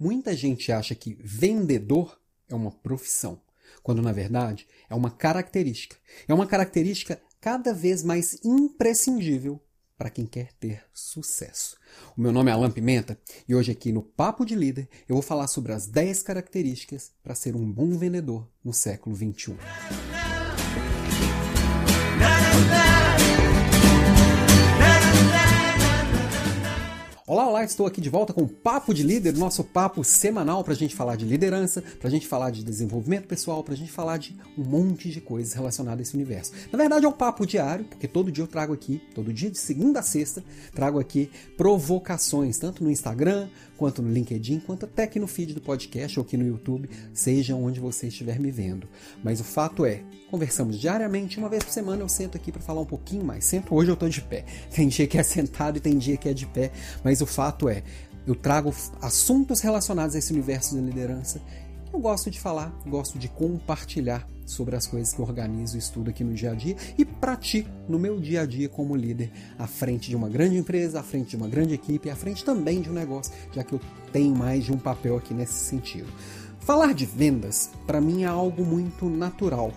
Muita gente acha que vendedor é uma profissão, quando na verdade é uma característica. É uma característica cada vez mais imprescindível para quem quer ter sucesso. O meu nome é Alan Pimenta e hoje aqui no Papo de Líder eu vou falar sobre as 10 características para ser um bom vendedor no século 21. Olá, olá, estou aqui de volta com o Papo de Líder, nosso papo semanal para a gente falar de liderança, para a gente falar de desenvolvimento pessoal, para a gente falar de um monte de coisas relacionadas a esse universo. Na verdade, é um papo diário, porque todo dia eu trago aqui, todo dia de segunda a sexta, trago aqui provocações, tanto no Instagram, quanto no LinkedIn, quanto até aqui no feed do podcast ou aqui no YouTube, seja onde você estiver me vendo. Mas o fato é, conversamos diariamente, uma vez por semana eu sento aqui para falar um pouquinho mais. Sento hoje eu estou de pé. Tem dia que é sentado e tem dia que é de pé, mas o fato é, eu trago assuntos relacionados a esse universo da liderança. Eu gosto de falar, gosto de compartilhar sobre as coisas que eu organizo e estudo aqui no dia a dia e pratico no meu dia a dia como líder, à frente de uma grande empresa, à frente de uma grande equipe, à frente também de um negócio, já que eu tenho mais de um papel aqui nesse sentido. Falar de vendas, para mim, é algo muito natural.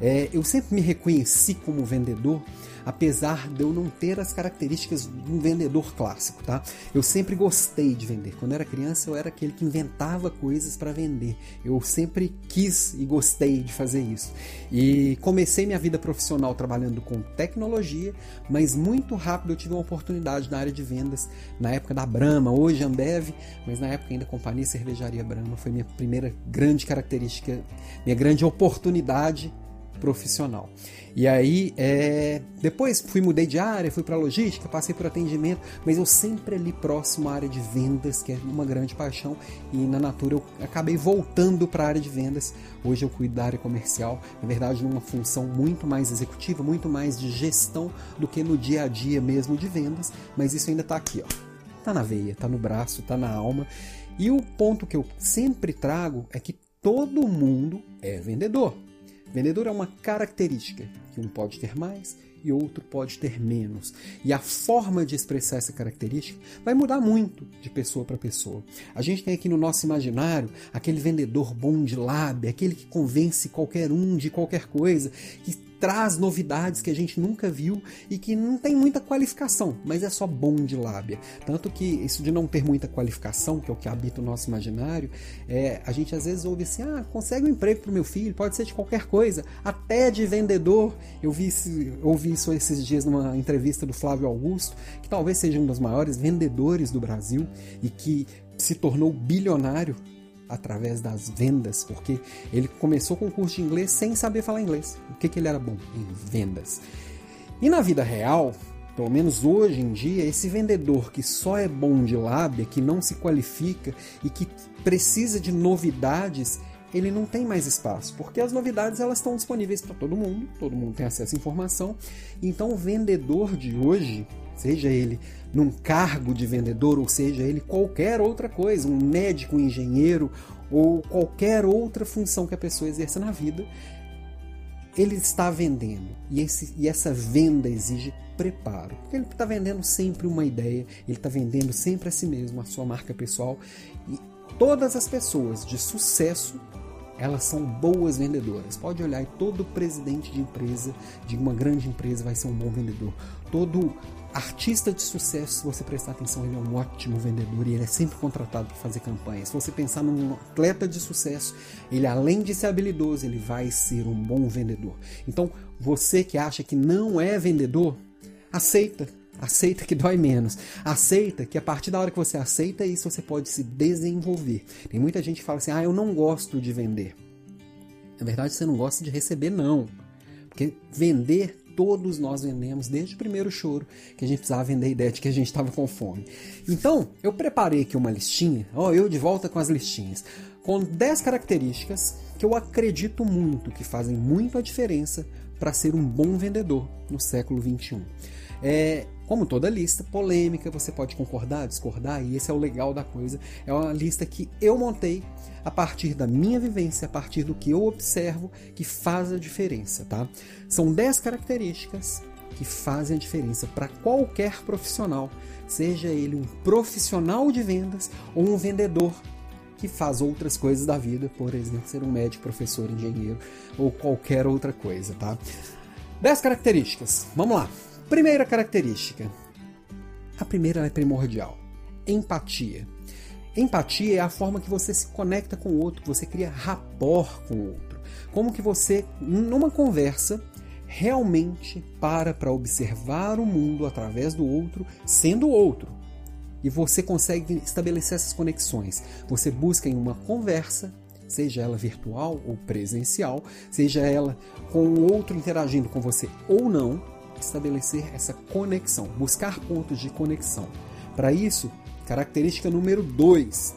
É, eu sempre me reconheci como vendedor apesar de eu não ter as características de um vendedor clássico, tá? Eu sempre gostei de vender. Quando eu era criança, eu era aquele que inventava coisas para vender. Eu sempre quis e gostei de fazer isso. E comecei minha vida profissional trabalhando com tecnologia, mas muito rápido eu tive uma oportunidade na área de vendas, na época da Brahma, hoje Ambev, mas na época ainda Companhia Cervejaria Brahma foi minha primeira grande característica, minha grande oportunidade profissional. E aí, é... depois fui mudei de área, fui para logística, passei por atendimento, mas eu sempre ali próximo à área de vendas, que é uma grande paixão, e na Natura eu acabei voltando para a área de vendas. Hoje eu cuido da área comercial, na verdade numa função muito mais executiva, muito mais de gestão do que no dia a dia mesmo de vendas, mas isso ainda está aqui, ó. Tá na veia, tá no braço, tá na alma. E o ponto que eu sempre trago é que todo mundo é vendedor. Vendedor é uma característica que um pode ter mais e outro pode ter menos. E a forma de expressar essa característica vai mudar muito de pessoa para pessoa. A gente tem aqui no nosso imaginário aquele vendedor bom de lábia, aquele que convence qualquer um de qualquer coisa, que traz novidades que a gente nunca viu e que não tem muita qualificação, mas é só bom de lábia. Tanto que isso de não ter muita qualificação, que é o que habita o nosso imaginário, é, a gente às vezes ouve assim: ah, consegue um emprego para o meu filho, pode ser de qualquer coisa, até de vendedor. Eu vi ouvi isso esses dias numa entrevista do Flávio Augusto, que talvez seja um dos maiores vendedores do Brasil e que se tornou bilionário através das vendas, porque ele começou com o curso de inglês sem saber falar inglês. O que, que ele era bom? Em vendas. E na vida real, pelo menos hoje em dia, esse vendedor que só é bom de lábia, que não se qualifica e que precisa de novidades, ele não tem mais espaço, porque as novidades elas estão disponíveis para todo mundo, todo mundo tem acesso à informação. Então o vendedor de hoje, seja ele num cargo de vendedor, ou seja ele qualquer outra coisa, um médico, um engenheiro ou qualquer outra função que a pessoa exerça na vida, ele está vendendo. E, esse, e essa venda exige preparo. Porque ele está vendendo sempre uma ideia, ele está vendendo sempre a si mesmo, a sua marca pessoal. E todas as pessoas de sucesso elas são boas vendedoras. Pode olhar todo presidente de empresa, de uma grande empresa, vai ser um bom vendedor. Todo artista de sucesso, se você prestar atenção, ele é um ótimo vendedor e ele é sempre contratado para fazer campanhas. Se você pensar num atleta de sucesso, ele além de ser habilidoso, ele vai ser um bom vendedor. Então, você que acha que não é vendedor, aceita. Aceita que dói menos. Aceita que a partir da hora que você aceita isso, você pode se desenvolver. Tem muita gente que fala assim: ah, eu não gosto de vender. Na verdade, você não gosta de receber, não. Porque vender, todos nós vendemos desde o primeiro choro que a gente precisava vender a ideia de que a gente estava com fome. Então, eu preparei aqui uma listinha, ó, eu de volta com as listinhas, com 10 características que eu acredito muito que fazem muito a diferença para ser um bom vendedor no século 21. É, como toda lista, polêmica, você pode concordar, discordar, e esse é o legal da coisa. É uma lista que eu montei a partir da minha vivência, a partir do que eu observo que faz a diferença, tá? São 10 características que fazem a diferença para qualquer profissional, seja ele um profissional de vendas ou um vendedor que faz outras coisas da vida, por exemplo, ser um médico, professor, engenheiro ou qualquer outra coisa, tá? 10 características. Vamos lá. Primeira característica. A primeira é primordial. Empatia. Empatia é a forma que você se conecta com o outro, que você cria rapport com o outro. Como que você, numa conversa, realmente para para observar o mundo através do outro, sendo o outro. E você consegue estabelecer essas conexões. Você busca em uma conversa, seja ela virtual ou presencial, seja ela com o outro interagindo com você ou não, estabelecer essa conexão, buscar pontos de conexão. Para isso, característica número 2,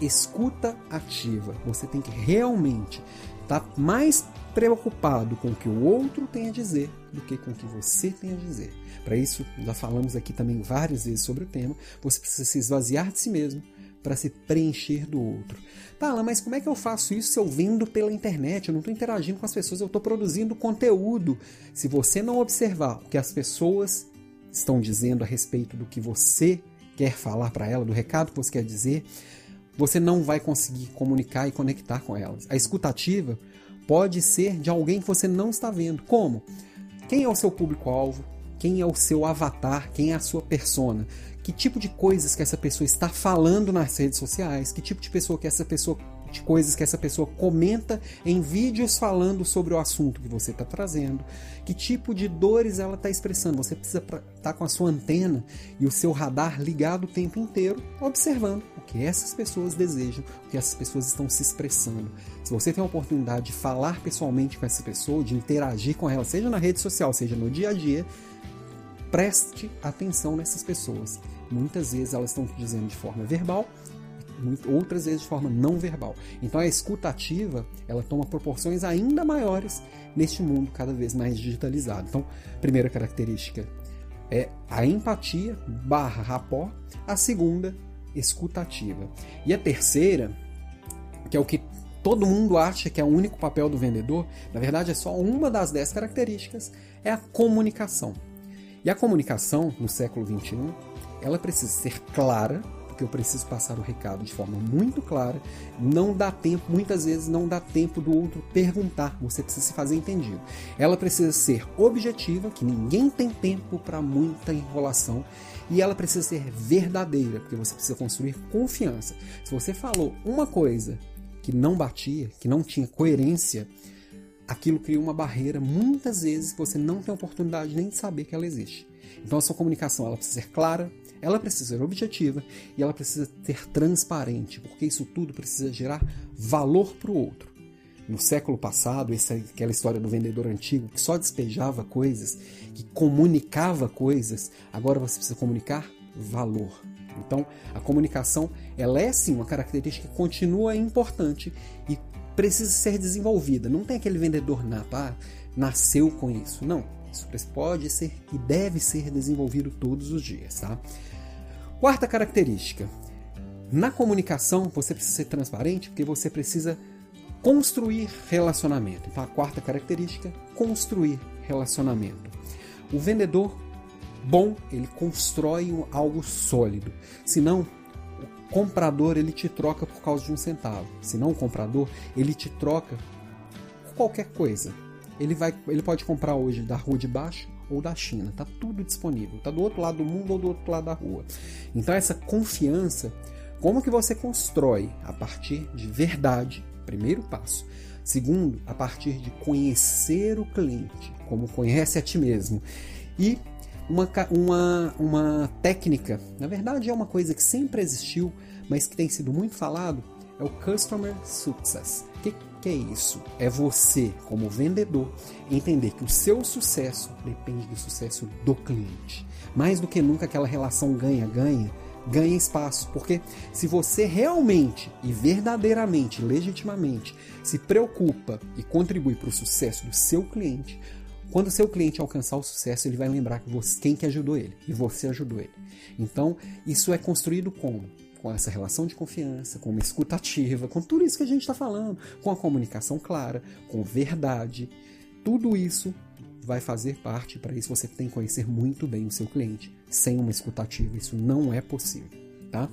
escuta ativa. Você tem que realmente estar tá mais preocupado com o que o outro tem a dizer do que com o que você tem a dizer. Para isso, já falamos aqui também várias vezes sobre o tema, você precisa se esvaziar de si mesmo para se preencher do outro. Tá, mas como é que eu faço isso se eu vendo pela internet? Eu não estou interagindo com as pessoas, eu estou produzindo conteúdo. Se você não observar o que as pessoas estão dizendo a respeito do que você quer falar para ela, do recado que você quer dizer, você não vai conseguir comunicar e conectar com elas. A escutativa pode ser de alguém que você não está vendo. Como? Quem é o seu público-alvo? Quem é o seu avatar? Quem é a sua persona? Que tipo de coisas que essa pessoa está falando nas redes sociais? Que tipo de pessoa que essa pessoa de coisas que essa pessoa comenta em vídeos falando sobre o assunto que você está trazendo, que tipo de dores ela está expressando. Você precisa estar tá com a sua antena e o seu radar ligado o tempo inteiro, observando o que essas pessoas desejam, o que essas pessoas estão se expressando. Se você tem a oportunidade de falar pessoalmente com essa pessoa, de interagir com ela, seja na rede social, seja no dia a dia, preste atenção nessas pessoas. Muitas vezes elas estão te dizendo de forma verbal outras vezes de forma não verbal. Então a escuta ativa ela toma proporções ainda maiores neste mundo cada vez mais digitalizado. Então, primeira característica é a empatia barra rapport, a segunda, escutativa. E a terceira, que é o que todo mundo acha que é o único papel do vendedor, na verdade é só uma das dez características, é a comunicação. E a comunicação, no século XXI, ela precisa ser clara, porque eu preciso passar o recado de forma muito clara. Não dá tempo, muitas vezes não dá tempo do outro perguntar, você precisa se fazer entendido. Ela precisa ser objetiva, que ninguém tem tempo para muita enrolação, e ela precisa ser verdadeira, porque você precisa construir confiança. Se você falou uma coisa que não batia, que não tinha coerência, aquilo cria uma barreira muitas vezes que você não tem oportunidade nem de saber que ela existe. Então a sua comunicação ela precisa ser clara, ela precisa ser objetiva e ela precisa ser transparente, porque isso tudo precisa gerar valor para o outro. No século passado, essa aquela história do vendedor antigo que só despejava coisas, que comunicava coisas, agora você precisa comunicar valor. Então, a comunicação, ela é sim uma característica que continua importante e precisa ser desenvolvida. Não tem aquele vendedor nato, ah, nasceu com isso. Não, isso pode ser e deve ser desenvolvido todos os dias, tá? Quarta característica. Na comunicação, você precisa ser transparente porque você precisa construir relacionamento. Então, a quarta característica, construir relacionamento. O vendedor bom, ele constrói algo sólido. Senão, comprador ele te troca por causa de um centavo. Se não o comprador, ele te troca por qualquer coisa. Ele, vai, ele pode comprar hoje da rua de baixo ou da China. Está tudo disponível. Está do outro lado do mundo ou do outro lado da rua. Então essa confiança, como que você constrói? A partir de verdade, primeiro passo. Segundo, a partir de conhecer o cliente, como conhece a ti mesmo. E uma, uma, uma técnica, na verdade é uma coisa que sempre existiu, mas que tem sido muito falado, é o Customer Success. O que, que é isso? É você, como vendedor, entender que o seu sucesso depende do sucesso do cliente. Mais do que nunca aquela relação ganha-ganha, ganha espaço. Porque se você realmente e verdadeiramente, legitimamente, se preocupa e contribui para o sucesso do seu cliente, quando seu cliente alcançar o sucesso, ele vai lembrar que você, quem que ajudou ele e você ajudou ele. Então, isso é construído como? com essa relação de confiança, com uma escutativa, com tudo isso que a gente está falando, com a comunicação clara, com verdade. Tudo isso vai fazer parte, para isso você tem que conhecer muito bem o seu cliente. Sem uma escutativa, isso não é possível. Tá?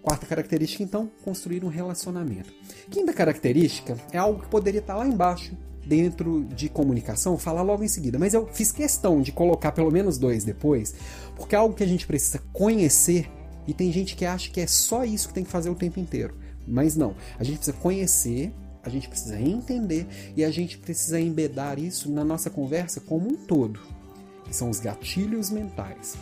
Quarta característica, então, construir um relacionamento. Quinta característica é algo que poderia estar lá embaixo, dentro de comunicação, falar logo em seguida, mas eu fiz questão de colocar pelo menos dois depois, porque é algo que a gente precisa conhecer e tem gente que acha que é só isso que tem que fazer o tempo inteiro. Mas não, a gente precisa conhecer, a gente precisa entender e a gente precisa embedar isso na nossa conversa como um todo, que são os gatilhos mentais.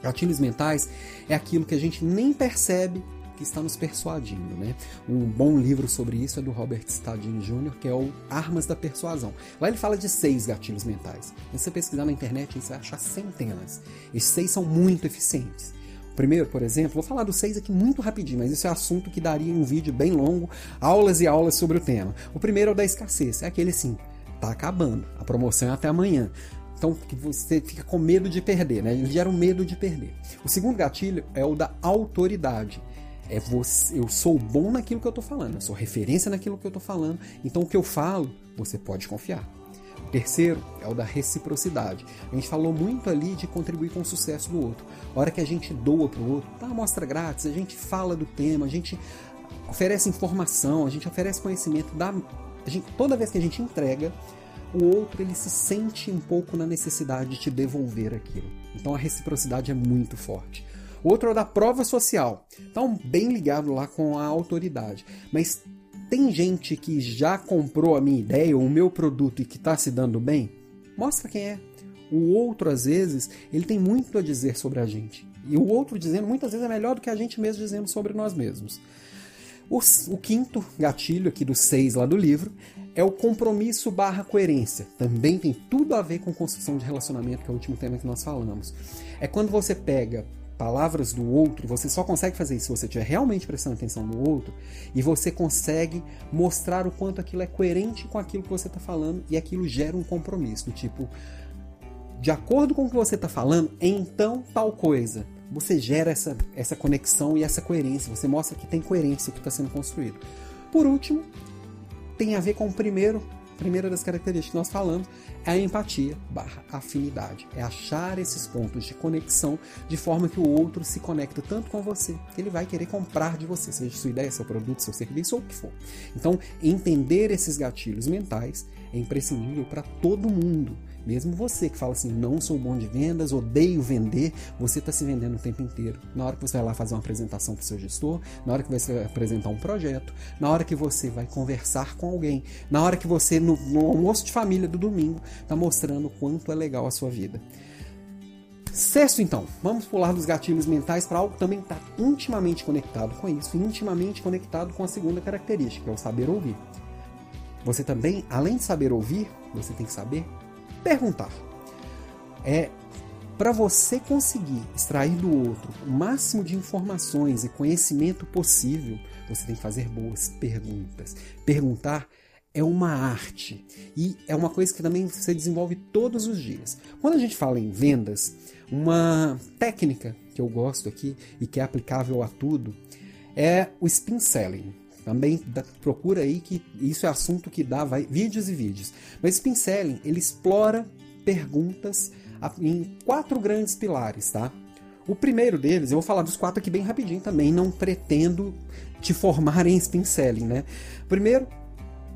Gatilhos mentais é aquilo que a gente nem percebe que está nos persuadindo. Né? Um bom livro sobre isso é do Robert Stadini Jr., que é o Armas da Persuasão. Lá ele fala de seis gatilhos mentais. Se você pesquisar na internet, você vai achar centenas. Esses seis são muito eficientes. O primeiro, por exemplo, vou falar dos seis aqui muito rapidinho, mas isso é assunto que daria um vídeo bem longo, aulas e aulas sobre o tema. O primeiro é o da escassez, é aquele assim, tá acabando, a promoção é até amanhã. Então que você fica com medo de perder, né? Ele gera um medo de perder. O segundo gatilho é o da autoridade. É você, eu sou bom naquilo que eu estou falando, eu sou referência naquilo que eu estou falando. Então o que eu falo, você pode confiar. O terceiro é o da reciprocidade. A gente falou muito ali de contribuir com o sucesso do outro. A hora que a gente doa para o outro, dá amostra grátis, a gente fala do tema, a gente oferece informação, a gente oferece conhecimento, dá, gente, toda vez que a gente entrega, o outro ele se sente um pouco na necessidade de te devolver aquilo. Então a reciprocidade é muito forte. Outro é o da prova social. Então, bem ligado lá com a autoridade. Mas tem gente que já comprou a minha ideia ou o meu produto e que está se dando bem? Mostra quem é. O outro, às vezes, ele tem muito a dizer sobre a gente. E o outro dizendo, muitas vezes, é melhor do que a gente mesmo dizendo sobre nós mesmos. O, o, quinto gatilho aqui dos seis lá do livro é o compromisso barra coerência. Também tem tudo a ver com construção de relacionamento, que é o último tema que nós falamos. É quando você pega palavras do outro, você só consegue fazer isso se você estiver realmente prestando atenção no outro e você consegue mostrar o quanto aquilo é coerente com aquilo que você está falando e aquilo gera um compromisso. Do tipo, de acordo com o que você está falando, então tal coisa você gera essa, essa conexão e essa coerência, você mostra que tem coerência que está sendo construído. Por último, tem a ver com o primeiro, primeira das características que nós falamos, é a empatia barra afinidade. É achar esses pontos de conexão de forma que o outro se conecta tanto com você que ele vai querer comprar de você, seja sua ideia, seu produto, seu serviço ou o que for. Então, entender esses gatilhos mentais é imprescindível para todo mundo. Mesmo você que fala assim, não sou bom de vendas, odeio vender, você está se vendendo o tempo inteiro. Na hora que você vai lá fazer uma apresentação para o seu gestor, na hora que você vai apresentar um projeto, na hora que você vai conversar com alguém, na hora que você, no, no almoço de família do domingo, está mostrando quanto é legal a sua vida. Sexto, então, vamos pular dos gatilhos mentais para algo que também está intimamente conectado com isso, intimamente conectado com a segunda característica, que é o saber ouvir. Você também, além de saber ouvir, você tem que saber perguntar. É para você conseguir extrair do outro o máximo de informações e conhecimento possível, você tem que fazer boas perguntas. Perguntar é uma arte e é uma coisa que também você desenvolve todos os dias. Quando a gente fala em vendas, uma técnica que eu gosto aqui e que é aplicável a tudo é o spin selling. Também procura aí que isso é assunto que dá vai, vídeos e vídeos. Mas Spin Selling, ele explora perguntas em quatro grandes pilares, tá? O primeiro deles, eu vou falar dos quatro aqui bem rapidinho também, não pretendo te formar em spin selling, né? Primeiro,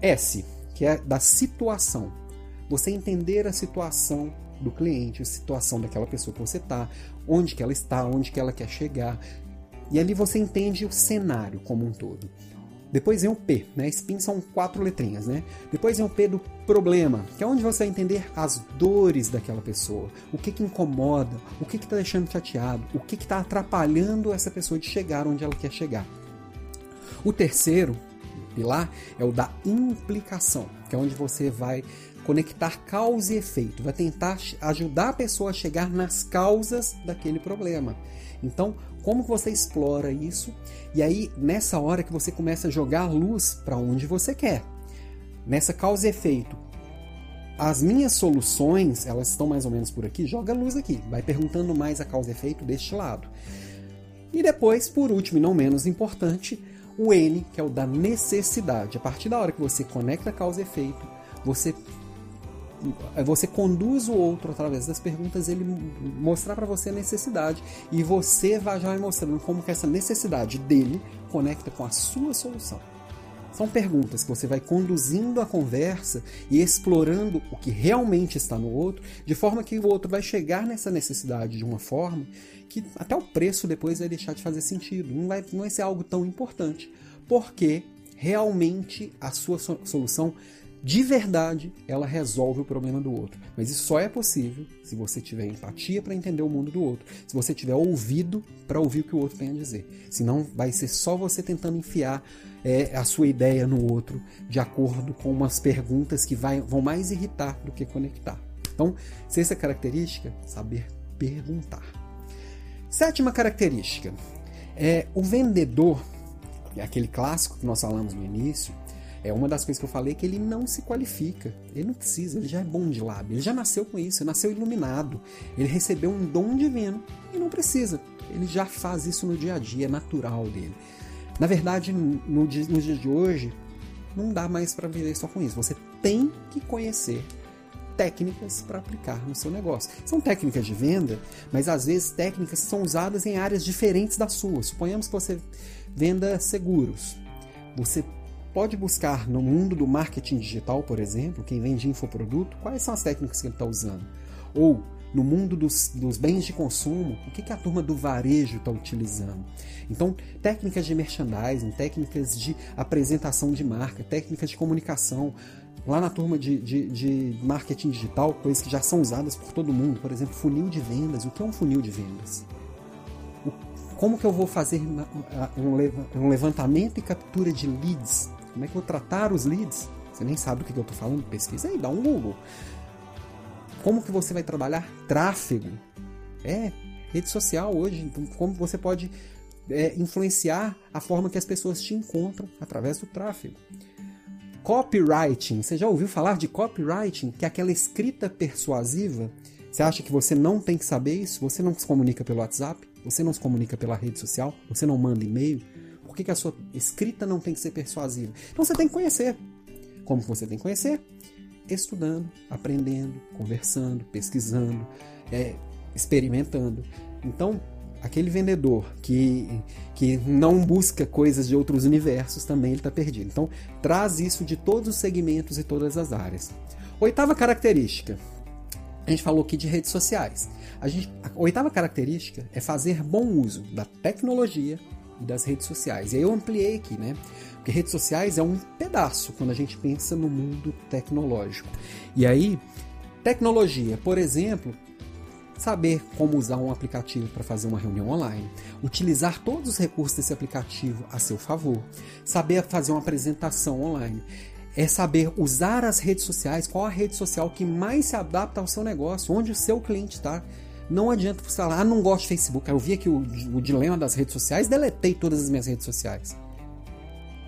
S, que é da situação. Você entender a situação do cliente, a situação daquela pessoa que você está, onde que ela está, onde que ela quer chegar. E ali você entende o cenário como um todo. Depois vem o P, né? Spin são quatro letrinhas, né? Depois vem o P do problema, que é onde você vai entender as dores daquela pessoa, o que que incomoda, o que que está deixando chateado, o que que está atrapalhando essa pessoa de chegar onde ela quer chegar. O terceiro pilar é o da implicação, que é onde você vai conectar causa e efeito, vai tentar ajudar a pessoa a chegar nas causas daquele problema. Então, como você explora isso? E aí, nessa hora que você começa a jogar luz para onde você quer. Nessa causa e efeito. As minhas soluções, elas estão mais ou menos por aqui, joga luz aqui, vai perguntando mais a causa e efeito deste lado. E depois, por último e não menos importante, o N, que é o da necessidade. A partir da hora que você conecta causa e efeito, você você conduz o outro através das perguntas, ele mostrar para você a necessidade e você vai já mostrando como que essa necessidade dele conecta com a sua solução. São perguntas que você vai conduzindo a conversa e explorando o que realmente está no outro, de forma que o outro vai chegar nessa necessidade de uma forma que até o preço depois vai deixar de fazer sentido. Não vai, não vai ser algo tão importante, porque realmente a sua solução de verdade, ela resolve o problema do outro. Mas isso só é possível se você tiver empatia para entender o mundo do outro, se você tiver ouvido para ouvir o que o outro tem a dizer. Senão, vai ser só você tentando enfiar é, a sua ideia no outro de acordo com umas perguntas que vai, vão mais irritar do que conectar. Então, sexta característica, saber perguntar. Sétima característica é o vendedor, é aquele clássico que nós falamos no início, é uma das coisas que eu falei que ele não se qualifica. Ele não precisa, ele já é bom de lábio. Ele já nasceu com isso, ele nasceu iluminado. Ele recebeu um dom divino e não precisa. Ele já faz isso no dia a dia, é natural dele. Na verdade, no dia, nos dias de hoje, não dá mais para viver só com isso. Você tem que conhecer técnicas para aplicar no seu negócio. São técnicas de venda, mas às vezes técnicas são usadas em áreas diferentes da sua. Suponhamos que você venda seguros. Você pode buscar no mundo do marketing digital, por exemplo, quem vende infoproduto, quais são as técnicas que ele está usando. Ou no mundo dos, dos, bens de consumo, o que, que a turma do varejo está utilizando. Então, técnicas de merchandising, técnicas de apresentação de marca, técnicas de comunicação. Lá na turma de, de, de marketing digital, coisas que já são usadas por todo mundo, por exemplo, funil de vendas. O que é um funil de vendas? como que eu vou fazer um levantamento e captura de leads como é que eu vou tratar os leads? Você nem sabe do que eu estou falando? Pesquisa aí, dá um Google. Como que você vai trabalhar tráfego? É, rede social hoje. Então, como você pode é, influenciar a forma que as pessoas te encontram através do tráfego? Copywriting. Você já ouviu falar de copywriting? Que é aquela escrita persuasiva. Você acha que você não tem que saber isso? Você não se comunica pelo WhatsApp? Você não se comunica pela rede social? Você não manda e-mail? Por que, que a sua escrita não tem que ser persuasiva? Então você tem que conhecer. Como você tem que conhecer? Estudando, aprendendo, conversando, pesquisando, é, experimentando. Então, aquele vendedor que, que não busca coisas de outros universos também está perdido. Então, traz isso de todos os segmentos e todas as áreas. Oitava característica. A gente falou aqui de redes sociais. A, gente, a oitava característica é fazer bom uso da tecnologia e das redes sociais. E aí eu ampliei aqui, né? Porque redes sociais é um pedaço quando a gente pensa no mundo tecnológico. E aí, tecnologia, por exemplo, saber como usar um aplicativo para fazer uma reunião online, utilizar todos os recursos desse aplicativo a seu favor, saber fazer uma apresentação online, é saber usar as redes sociais, qual a rede social que mais se adapta ao seu negócio, onde o seu cliente está. Não adianta você falar, ah, não gosto de Facebook. Eu vi aqui o, o dilema das redes sociais, deletei todas as minhas redes sociais.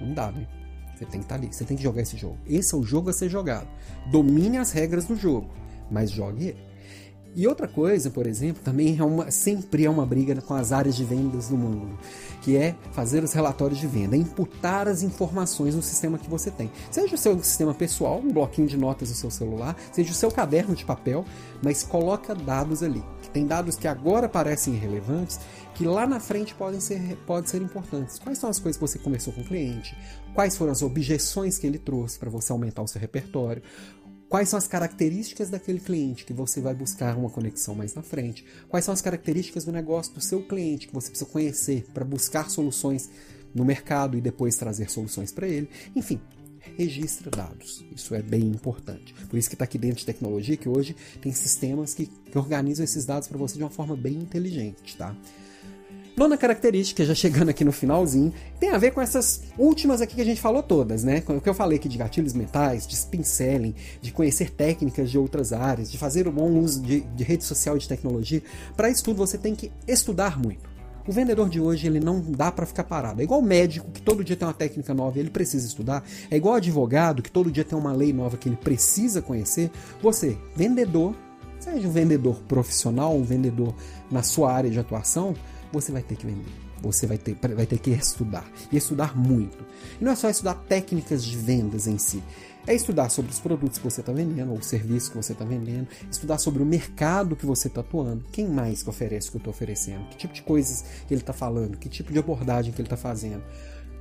Não dá, né? Você tem que estar tá ali, você tem que jogar esse jogo. Esse é o jogo a ser jogado. Domine as regras do jogo, mas jogue ele. E outra coisa, por exemplo, também é uma, sempre é uma briga com as áreas de vendas do mundo, que é fazer os relatórios de venda, imputar as informações no sistema que você tem. Seja o seu sistema pessoal, um bloquinho de notas no seu celular, seja o seu caderno de papel, mas coloca dados ali. Tem dados que agora parecem irrelevantes, que lá na frente podem ser, podem ser importantes. Quais são as coisas que você conversou com o cliente? Quais foram as objeções que ele trouxe para você aumentar o seu repertório? Quais são as características daquele cliente que você vai buscar uma conexão mais na frente? Quais são as características do negócio do seu cliente que você precisa conhecer para buscar soluções no mercado e depois trazer soluções para ele? Enfim, registra dados. Isso é bem importante. Por isso que está aqui dentro de tecnologia que hoje tem sistemas que, que organizam esses dados para você de uma forma bem inteligente, tá? Nona característica, já chegando aqui no finalzinho, tem a ver com essas últimas aqui que a gente falou todas, né? O que eu falei aqui de gatilhos mentais, de spin de conhecer técnicas de outras áreas, de fazer o bom uso de, de rede social e de tecnologia. Para isso tudo você tem que estudar muito. O vendedor de hoje ele não dá para ficar parado. É igual o médico que todo dia tem uma técnica nova ele precisa estudar. É igual advogado que todo dia tem uma lei nova que ele precisa conhecer. Você, vendedor, seja um vendedor profissional, um vendedor na sua área de atuação, você vai ter que vender. você vai ter, vai ter que estudar. E estudar muito. E não é só estudar técnicas de vendas em si. É estudar sobre os produtos que você está vendendo, ou o serviço que você está vendendo, estudar sobre o mercado que você está atuando, quem mais que oferece o que eu estou oferecendo, que tipo de coisas que ele está falando, que tipo de abordagem que ele está fazendo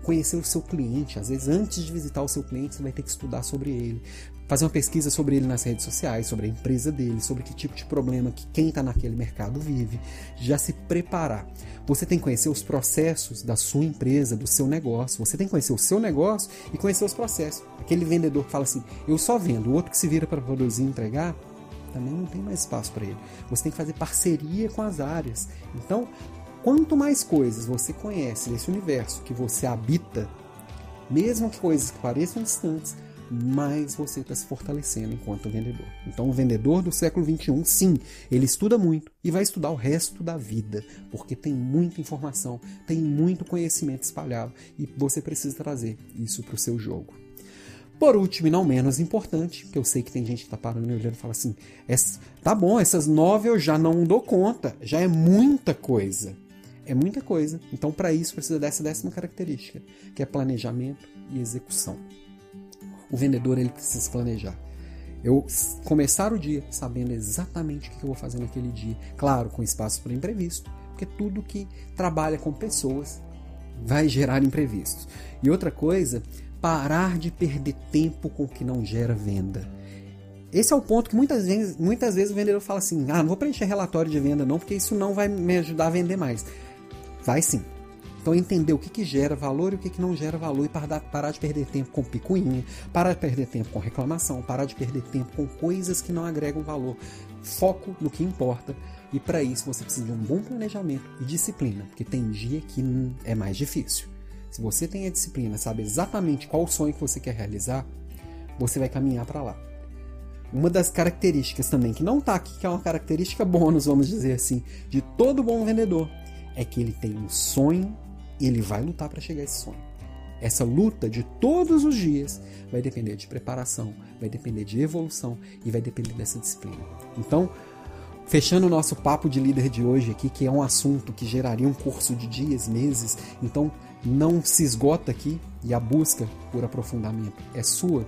conhecer o seu cliente. Às vezes, antes de visitar o seu cliente, você vai ter que estudar sobre ele, fazer uma pesquisa sobre ele nas redes sociais, sobre a empresa dele, sobre que tipo de problema que quem está naquele mercado vive, já se preparar. Você tem que conhecer os processos da sua empresa, do seu negócio. Você tem que conhecer o seu negócio e conhecer os processos. Aquele vendedor que fala assim: eu só vendo, o outro que se vira para produzir e entregar, também não tem mais espaço para ele. Você tem que fazer parceria com as áreas. Então, Quanto mais coisas você conhece desse universo que você habita, mesmo que coisas que pareçam distantes, mais você está se fortalecendo enquanto vendedor. Então, o vendedor do século XXI, sim, ele estuda muito e vai estudar o resto da vida, porque tem muita informação, tem muito conhecimento espalhado e você precisa trazer isso para o seu jogo. Por último, e não menos importante, que eu sei que tem gente que está parando e olhando e fala assim: tá bom, essas nove eu já não dou conta, já é muita coisa. É muita coisa. Então, para isso, precisa dessa décima característica, que é planejamento e execução. O vendedor ele precisa planejar. Eu começar o dia sabendo exatamente o que eu vou fazer naquele dia. Claro, com espaço para imprevisto, porque tudo que trabalha com pessoas vai gerar imprevistos. E outra coisa, parar de perder tempo com o que não gera venda. Esse é o ponto que muitas vezes, muitas vezes o vendedor fala assim: ah, não vou preencher relatório de venda não, porque isso não vai me ajudar a vender mais. Vai sim. Então entender o que, que gera valor e o que, que não gera valor e parar, parar de perder tempo com picuinha, parar de perder tempo com reclamação, parar de perder tempo com coisas que não agregam valor. Foco no que importa e para isso você precisa de um bom planejamento e disciplina, porque tem dia que é mais difícil. Se você tem a disciplina, sabe exatamente qual sonho que você quer realizar, você vai caminhar para lá. Uma das características também que não está aqui, que é uma característica bônus, vamos dizer assim, de todo bom vendedor, é que ele tem um sonho e ele vai lutar para chegar a esse sonho. Essa luta de todos os dias vai depender de preparação, vai depender de evolução e vai depender dessa disciplina. Então, fechando o nosso papo de líder de hoje aqui, que é um assunto que geraria um curso de dias, meses, então não se esgota aqui e a busca por aprofundamento é sua.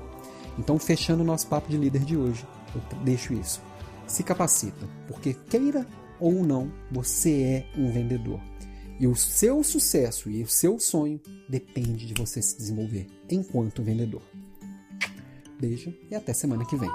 Então, fechando o nosso papo de líder de hoje, eu deixo isso. Se capacita, porque queira ou não, você é um vendedor. E o seu sucesso e o seu sonho depende de você se desenvolver enquanto vendedor. Beijo e até semana que vem.